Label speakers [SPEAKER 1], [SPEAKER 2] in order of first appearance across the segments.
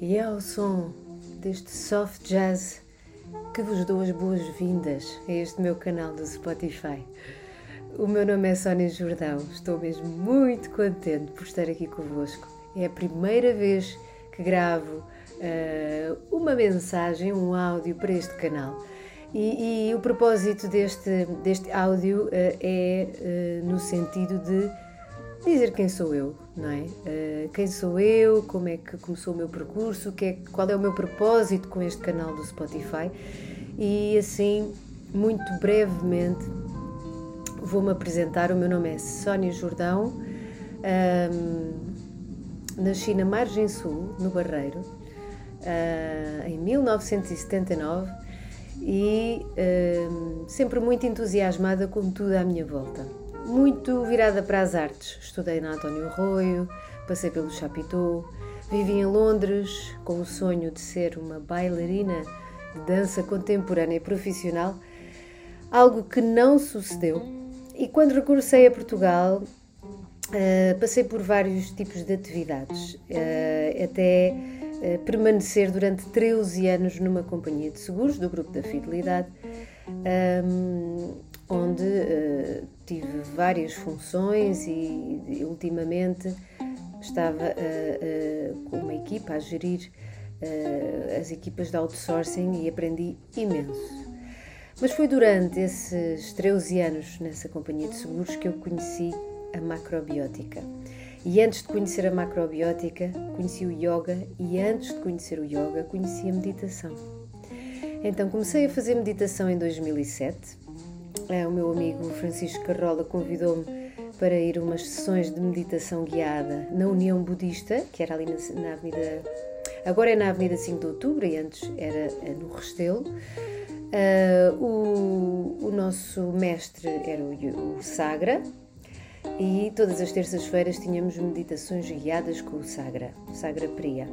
[SPEAKER 1] E é ao som deste soft jazz que vos dou as boas-vindas a este meu canal do Spotify. O meu nome é Sónia Jordão, estou mesmo muito contente por estar aqui convosco. É a primeira vez que gravo uh, uma mensagem, um áudio para este canal. E, e o propósito deste, deste áudio uh, é uh, no sentido de dizer quem sou eu, não é? Uh, quem sou eu, como é que começou o meu percurso, que é, qual é o meu propósito com este canal do Spotify e assim, muito brevemente, vou-me apresentar. O meu nome é Sónia Jordão, um, nasci na Margem Sul, no Barreiro, uh, em 1979 e um, sempre muito entusiasmada com tudo à minha volta muito virada para as artes. Estudei na António Arroio, passei pelo Chapitou, vivi em Londres com o sonho de ser uma bailarina de dança contemporânea e profissional, algo que não sucedeu. E quando regressei a Portugal, uh, passei por vários tipos de atividades, uh, até uh, permanecer durante 13 anos numa companhia de seguros do Grupo da Fidelidade. Um, onde uh, tive várias funções e, ultimamente estava uh, com uma equipa a gerir as equipas de outsourcing e aprendi imenso. Mas foi durante esses 13 anos nessa companhia de seguros que eu conheci a macrobiótica. E antes de conhecer a macrobiótica, conheci o yoga e antes de conhecer o yoga, conheci a meditação. Então comecei a fazer meditação em 2007 é, o meu amigo Francisco Carrola convidou-me para ir a umas sessões de meditação guiada na União Budista, que era ali na, na Avenida. Agora é na Avenida 5 de Outubro e antes era é, no Restelo. Uh, o, o, nosso mestre era o, o Sagra e todas as terças-feiras tínhamos meditações guiadas com o Sagra, o Sagra Priya.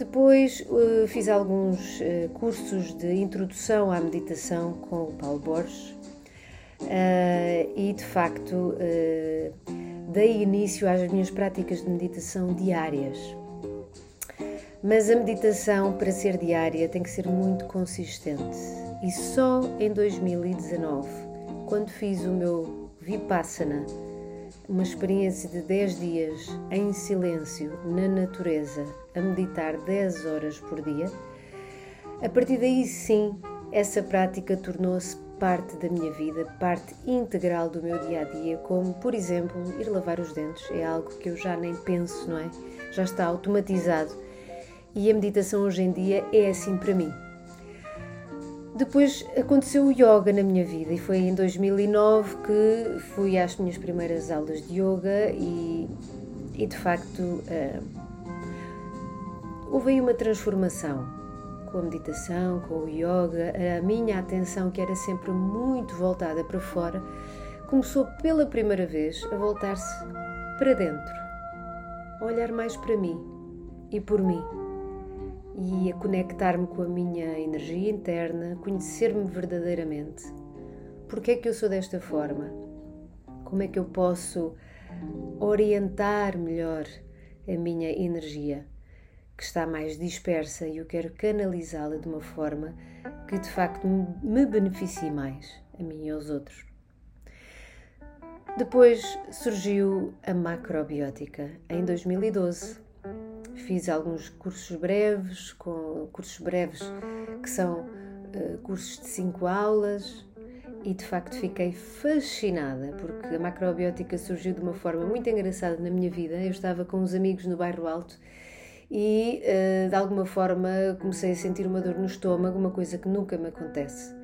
[SPEAKER 1] Depois uh, fiz alguns uh, cursos de introdução à meditação com o Paulo Borges uh, e, de facto, dei início às minhas práticas de meditação diárias. Mas a meditação, para ser diária, tem que ser muito consistente. E só em 2019, quando fiz o meu Vipassana, uma experiência de 10 dias em silêncio, na natureza, a meditar 10 horas por dia, a partir daí sim, essa prática tornou-se parte da minha vida, parte integral do meu dia a dia, como, por exemplo, ir lavar os dentes. É algo que eu já nem penso, não é? Já está automatizado. E a meditação hoje em dia é assim para mim. Depois aconteceu o yoga na minha vida e foi em 2009 que fui às minhas primeiras aulas de yoga e, e de facto uh, houve aí uma transformação com a meditação, com o yoga. A minha atenção, que era sempre muito voltada para fora, começou pela primeira vez a voltar-se para dentro, a olhar mais para mim e por mim e a conectar-me com a minha energia interna, conhecer-me verdadeiramente. Porque é que eu sou desta forma? Como é que eu posso orientar melhor a minha energia, que está mais dispersa e eu quero canalizá-la de uma forma que de facto me beneficie mais, a mim e aos outros. Depois surgiu a macrobiótica em 2012 Fiz alguns cursos breves, com cursos breves que são uh, cursos de cinco aulas e de facto fiquei fascinada porque a macrobiótica surgiu de uma forma muito engraçada na minha vida. Eu estava com uns amigos no bairro Alto e uh, de alguma forma comecei a sentir uma dor no estômago, uma coisa que nunca me acontece.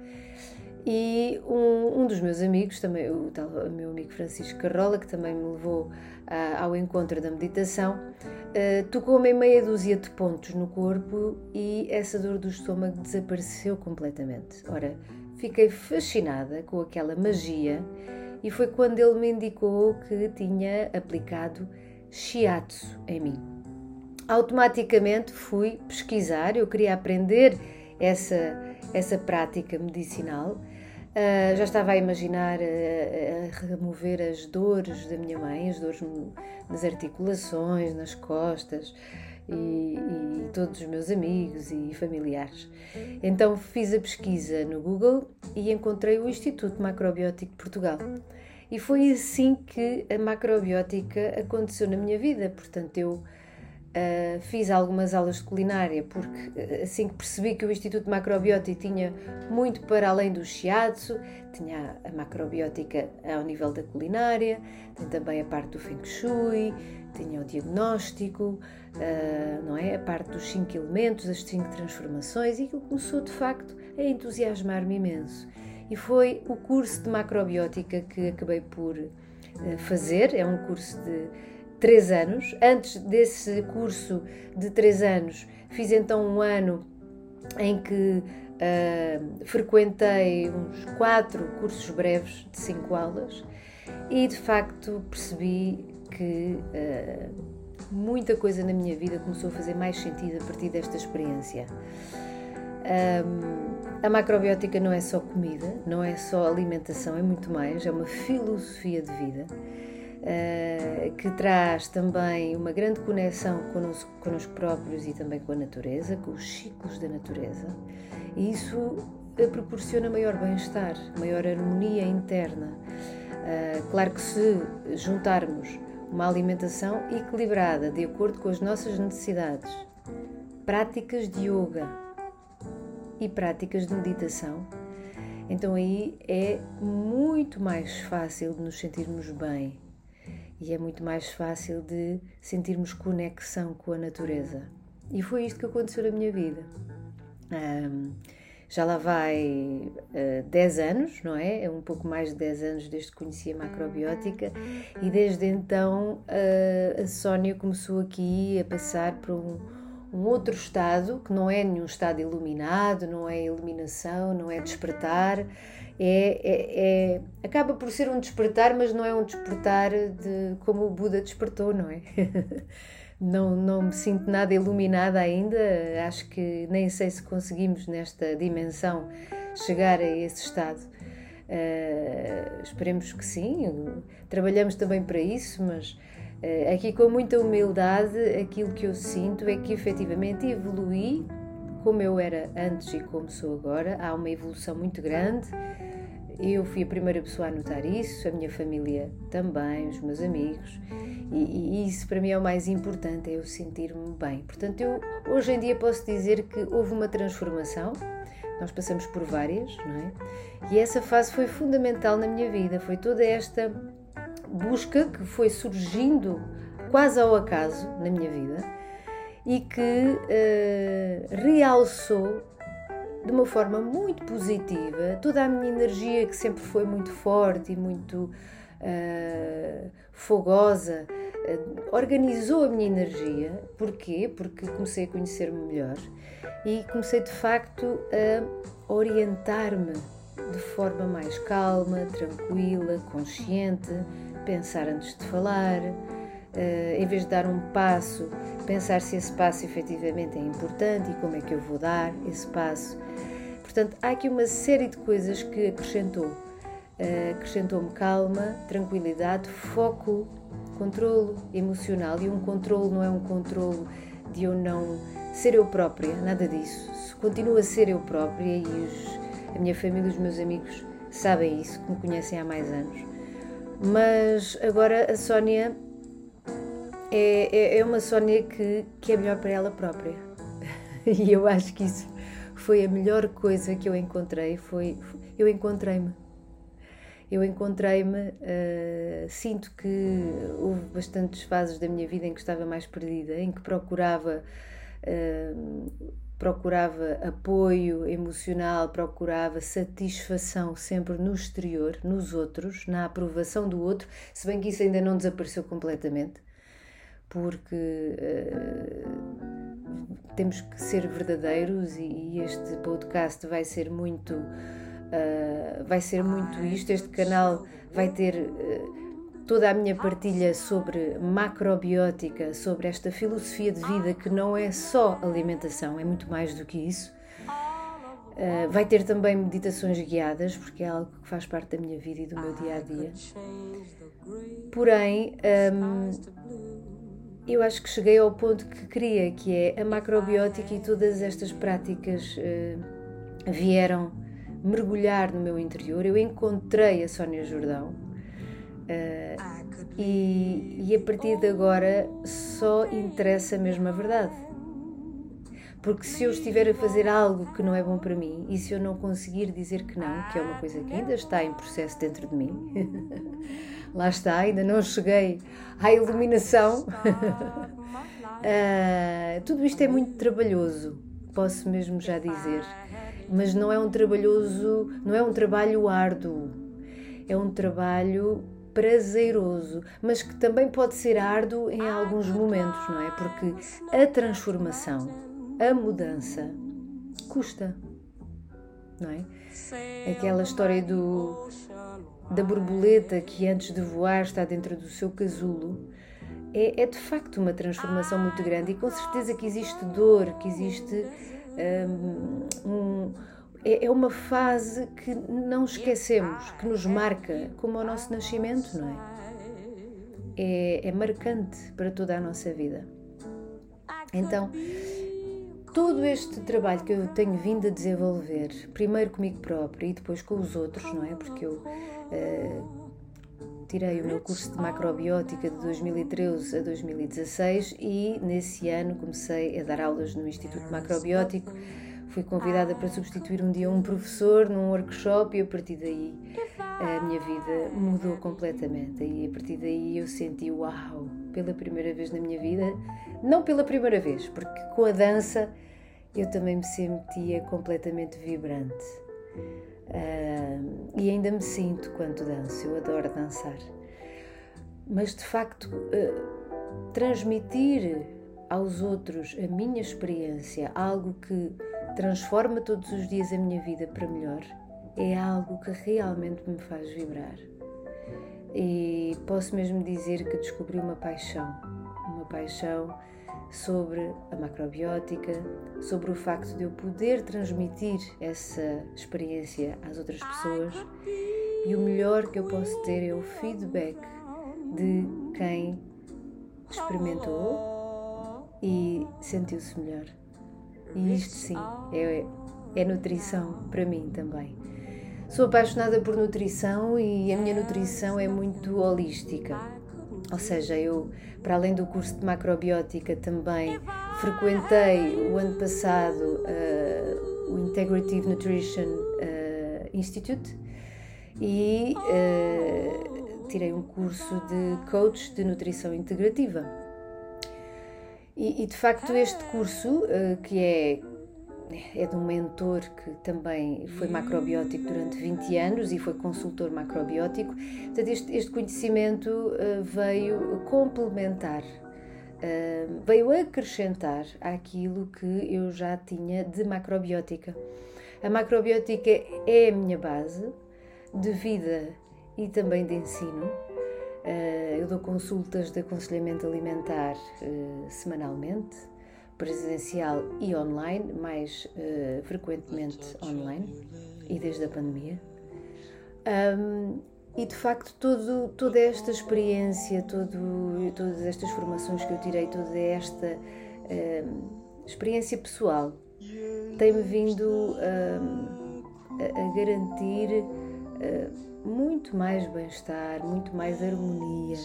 [SPEAKER 1] E um, um dos meus amigos, também o tal o meu amigo Francisco Carrola, que também me levou uh, ao encontro da meditação, uh, tocou-me em meia dúzia de pontos no corpo e essa dor do estômago desapareceu completamente. Ora, fiquei fascinada com aquela magia e foi quando ele me indicou que tinha aplicado shiatsu em mim. Automaticamente fui pesquisar, eu queria aprender essa, essa prática medicinal Uh, já estava a imaginar uh, a remover as dores da minha mãe, as dores nas articulações, nas costas, e, e, todos os meus amigos e familiares. Então fiz a pesquisa no Google e encontrei o Instituto Macrobiótico de Portugal. E foi assim que a macrobiótica aconteceu na minha vida. Portanto, eu Uh, fiz algumas aulas de culinária porque eh, assim que percebi que o Instituto Macrobiótico tinha muito para além do shiatsu, tinha a macrobiótica ao nível da culinária, tem também a parte do Feng Shui, tinha o diagnóstico, uh, não é? A parte dos cinco elementos, as cinco transformações, e aquilo começou de facto a entusiasmar-me imenso. E foi o curso de macrobiótica que acabei por uh, fazer, é um curso de três anos. Antes desse curso de três anos, fiz então um ano em que uh, frequentei uns quatro cursos breves de cinco aulas e de facto percebi que uh, muita coisa na minha vida começou a fazer mais sentido a partir desta experiência. Um, a macrobiótica não é só comida, não é só alimentação, é muito mais, é uma filosofia de vida uh, que traz também uma grande conexão connosco, próprios e também com a natureza, com os ciclos da natureza. E isso uh, proporciona maior bem-estar, maior harmonia interna. Uh, claro que se juntarmos uma alimentação equilibrada, de acordo com as nossas necessidades, práticas de yoga e práticas de meditação, então aí é muito mais fácil de nos sentirmos bem e é muito mais fácil de sentirmos conexão com a natureza. E foi isto que aconteceu na minha vida. Um, já lá vai uh, 10 anos, não é? É um pouco mais de 10 anos desde que conheci a macrobiótica e desde então uh, a Sónia começou aqui a passar por um, um outro estado que não é nenhum estado iluminado, não é iluminação, não é despertar, é, é, é, acaba por ser um despertar, mas não é um despertar de como o Buda despertou, não é? não, não me sinto nada iluminada ainda, acho que nem sei se conseguimos nesta dimensão chegar a esse estado. Uh, esperemos que sim, trabalhamos também para isso, mas aqui com muita humildade, aquilo que eu sinto é que efetivamente evolui como eu era antes e como sou agora, há uma evolução muito grande. Eu fui a primeira pessoa a notar isso, a minha família também, os meus amigos, e, e isso para mim é o mais importante, é eu sentir-me bem. Portanto, eu hoje em dia posso dizer que houve uma transformação, nós passamos por várias, não é? E essa fase foi fundamental na minha vida, foi toda esta busca que foi surgindo quase ao acaso na minha vida e que uh, realçou de uma forma muito positiva toda a minha energia que sempre foi muito forte e muito uh, fogosa, uh, organizou a minha energia. Porquê? Porque comecei a conhecer-me melhor e comecei de facto a orientar-me de forma mais calma, tranquila, consciente, pensar antes de falar, uh, em vez de dar um passo, pensar se esse passo efetivamente é importante e como é que eu vou dar esse passo. Portanto, há aqui uma série de coisas que acrescentou. Uh, acrescentou-me calma, tranquilidade, foco, controlo emocional. E um controlo não é um controlo de eu não ser eu própria, nada disso. Continuo a ser eu própria e os, a minha família e os meus amigos sabem isso, que me conhecem há mais anos. Mas agora a Sónia é, é, é uma Sónia que, que é melhor para ela própria. e eu acho que isso foi a melhor coisa que eu encontrei. Foi, eu encontrei-me. Eu encontrei-me, uh, sinto que houve bastantes fases da minha vida em que estava mais perdida, em que procurava uh, procurava apoio emocional, procurava satisfação sempre no exterior, nos outros, na aprovação do outro, se bem que isso ainda não desapareceu completamente porque uh, temos que ser verdadeiros e, este podcast vai ser muito uh, vai ser muito isto este canal vai ter uh, toda a minha partilha sobre macrobiótica sobre esta filosofia de vida que não é só alimentação é muito mais do que isso vai ter também meditações guiadas porque é algo que faz parte da minha vida e do meu dia a dia porém um, eu acho que cheguei ao ponto que queria, que é a macrobiótica e todas estas práticas uh, vieram mergulhar no meu interior. Eu encontrei a Sónia Jordão uh, e, e a partir de agora só interessa mesmo a verdade. Porque se eu estiver a fazer algo que não é bom para mim e se eu não conseguir dizer que não, que é uma coisa que ainda está em processo dentro de mim, lá está, ainda não cheguei à iluminação. uh, tudo isto é muito trabalhoso, posso mesmo já dizer, mas não é um trabalhoso, não é um trabalho árduo, é um trabalho prazeroso, mas que também pode ser árduo em alguns momentos, não é? Porque a transformação, a mudança custa, não é? Aquela história do da borboleta que antes de voar está dentro do seu casulo, é, é de facto uma transformação muito grande e com certeza que existe dor, que existe hum, um, é, é uma fase que não esquecemos, que nos marca, como o nosso nascimento, não é? É, é marcante para toda a nossa vida. Então, todo este trabalho que eu tenho vindo a desenvolver, primeiro comigo própria e depois com os outros, não é? Porque eu uh, tirei o meu curso de macrobiótica de 2013 a 2016 e nesse ano comecei a dar aulas no Instituto Macrobiótico. Fui convidada para substituir um dia um professor num workshop e a partir daí a minha vida mudou completamente. E a partir daí eu senti uau, pela primeira vez na minha vida, não pela primeira vez, porque com a dança eu também me sentia completamente vibrante. Uh, e ainda me sinto quando danço, eu adoro dançar. Mas de facto, uh, transmitir aos outros a minha experiência, algo que transforma todos os dias a minha vida para melhor, é algo que realmente me faz vibrar. E posso mesmo dizer que descobri uma paixão, uma paixão sobre a macrobiótica, sobre o facto de eu poder transmitir essa experiência às outras pessoas e o melhor que eu posso ter é o feedback de quem experimentou e sentiu-se melhor. E isto sim é, é nutrição para mim também. Sou apaixonada por nutrição e a minha nutrição é muito holística. Ou seja, eu, para além do curso de macrobiótica, também frequentei o ano passado uh, o Integrative Nutrition uh, Institute e uh, tirei um curso de coach de nutrição integrativa. E, e de facto, este curso, que é é de um mentor que também foi macrobiótico durante 20 anos e foi consultor macrobiótico. Portanto, este, este conhecimento uh, veio complementar, uh, veio acrescentar àquilo que eu já tinha de macrobiótica. A macrobiótica é a minha base de vida e também de ensino. Uh, eu dou consultas de aconselhamento alimentar semanalmente presencial e online, mais uh, frequentemente online e desde a pandemia. E de facto, todo, toda esta experiência, todo, todas estas formações que eu tirei, toda esta experiência pessoal tem-me vindo um, a, a, garantir uh, muito mais bem-estar, muito mais harmonia.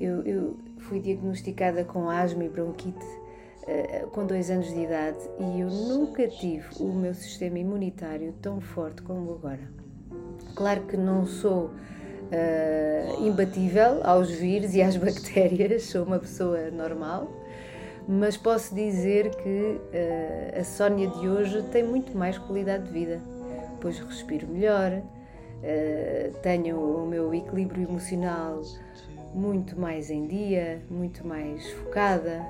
[SPEAKER 1] Eu, eu fui diagnosticada com asma e bronquite eh, com dois anos de idade e eu nunca tive o meu sistema imunitário tão forte como agora. Claro que não sou uh, imbatível aos vírus e às bactérias, sou uma pessoa normal, mas posso dizer que uh, a Sónia de hoje tem muito mais qualidade de vida, pois respiro melhor, uh, tenho o meu equilíbrio emocional muito mais em dia, muito mais focada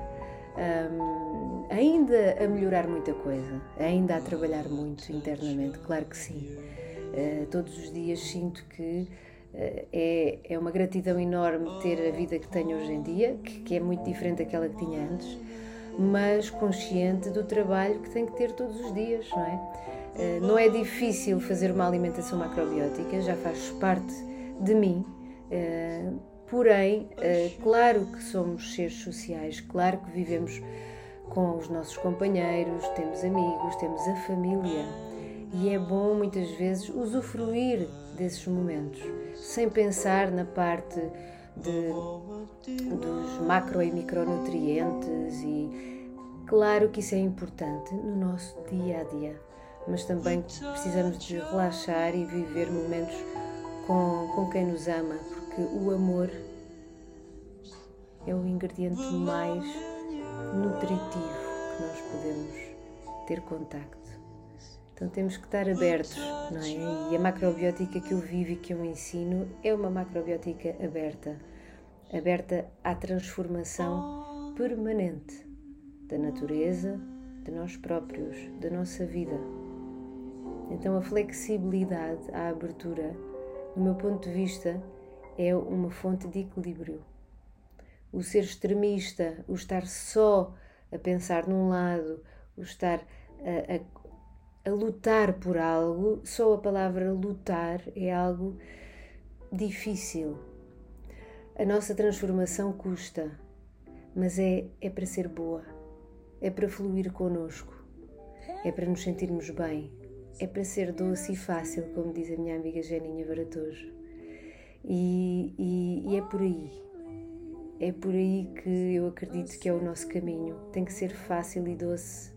[SPEAKER 1] um, ainda a melhorar muita coisa, ainda a trabalhar muito internamente, claro que sim. Uh, todos os dias sinto que uh, é, é uma gratidão enorme ter a vida que tenho hoje em dia, que, que é muito diferente daquela que tinha antes, mas consciente do trabalho que tenho que ter todos os dias, não é? Uh, não é difícil fazer uma alimentação macrobiótica, já faz parte de mim. Porém, uh, claro que somos seres sociais, claro que vivemos com os nossos companheiros, temos amigos, temos a família. E é bom muitas vezes usufruir desses momentos sem pensar na parte de, dos macro e micronutrientes e claro que isso é importante no nosso dia a dia, mas também precisamos de relaxar e viver momentos com, com quem nos ama, porque o amor é o ingrediente mais nutritivo que nós podemos ter contacto. Então temos que estar abertos, não é? E a macrobiótica que eu vivo e que eu ensino é uma macrobiótica aberta, aberta à transformação permanente da natureza, de nós próprios, da nossa vida. Então a flexibilidade, a abertura, do meu ponto de vista, é uma fonte de equilíbrio. O ser extremista, o estar só a pensar num lado, o estar a, a a lutar por algo, só a palavra lutar é algo difícil. A nossa transformação custa, mas é, é para ser boa, é para fluir conosco, é para nos sentirmos bem, é para ser doce e fácil, como diz a minha amiga Geninha Baratojo. E, e, e é por aí. É por aí que eu acredito que é o nosso caminho. Tem que ser fácil e doce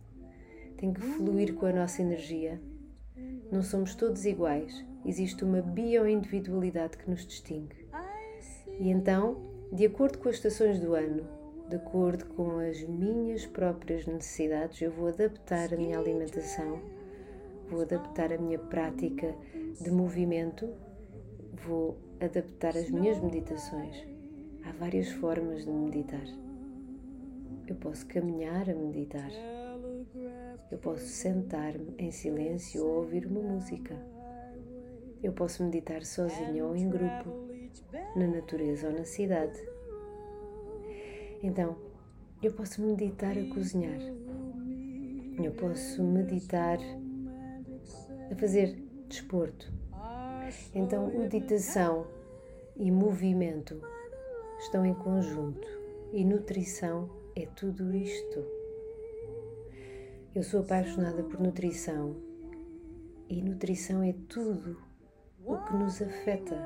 [SPEAKER 1] tem que fluir com a nossa energia. Não somos todos iguais, existe uma bioindividualidade que nos distingue. E então, de acordo com as estações do ano, de acordo com as minhas próprias necessidades, eu vou adaptar a minha alimentação, vou adaptar a minha prática de movimento, vou adaptar as minhas meditações. Há várias formas de meditar. Eu posso caminhar a meditar. Eu posso sentar-me em silêncio ou ouvir uma música. Eu posso meditar sozinha ou em grupo, na natureza ou na cidade. Então, eu posso meditar a cozinhar. Eu posso meditar a fazer desporto. Então, meditação e movimento estão em conjunto e nutrição é tudo isto. Eu sou apaixonada por nutrição e nutrição é tudo o que nos afeta,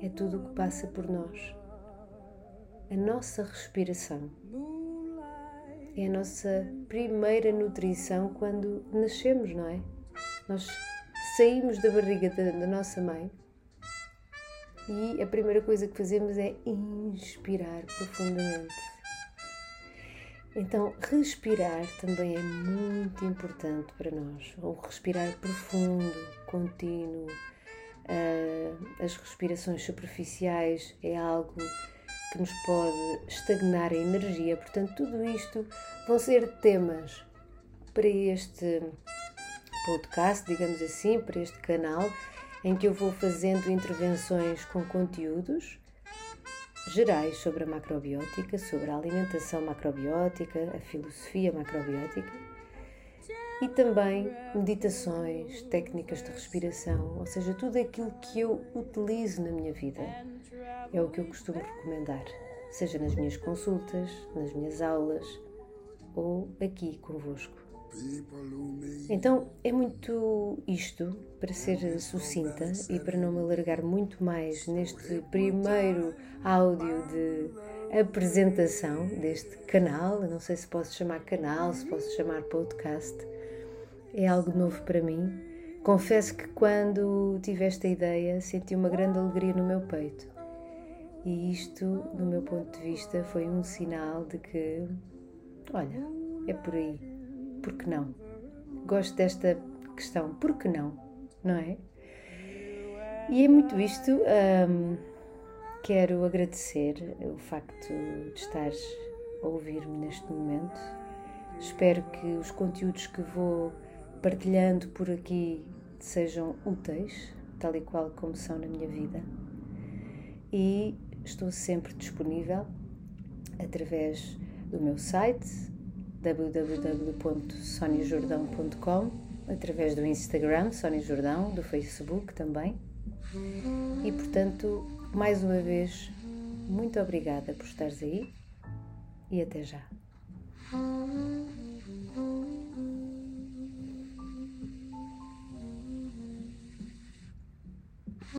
[SPEAKER 1] é tudo o que passa por nós. A nossa respiração é a nossa primeira nutrição quando nascemos, não é? Nós saímos da barriga da, da nossa mãe e a primeira coisa que fazemos é inspirar profundamente então, respirar também é muito importante para nós. O respirar profundo, contínuo, uh, as respirações superficiais é algo que nos pode estagnar a energia. Portanto, tudo isto vão ser temas para este podcast, digamos assim, para este canal, em que eu vou fazendo intervenções com conteúdos gerais sobre a macrobiótica, sobre a alimentação macrobiótica, a filosofia macrobiótica e também meditações, técnicas de respiração, ou seja, tudo aquilo que eu utilizo na minha vida é o que eu costumo recomendar, seja nas minhas consultas, nas minhas aulas ou aqui convosco. Então é muito isto para ser sucinta e para não me alargar muito mais neste primeiro áudio de apresentação deste canal. Eu não sei se posso chamar canal, se posso chamar podcast. É algo novo para mim. Confesso que quando tive esta ideia senti uma grande alegria no meu peito. E isto, do meu ponto de vista, foi um sinal de que, olha, é por aí. Por que não? Gosto desta questão, por que não? Não é? E é muito isto. Um, quero agradecer o facto de estares a ouvir-me neste momento. Espero que os conteúdos que vou partilhando por aqui sejam úteis, tal e qual como são na minha vida. E estou sempre disponível através do meu site www.soniajordão.com, através do Instagram, Sónia Jordão, do Facebook também. E portanto, mais uma vez, Muito obrigada por estares aí e até já.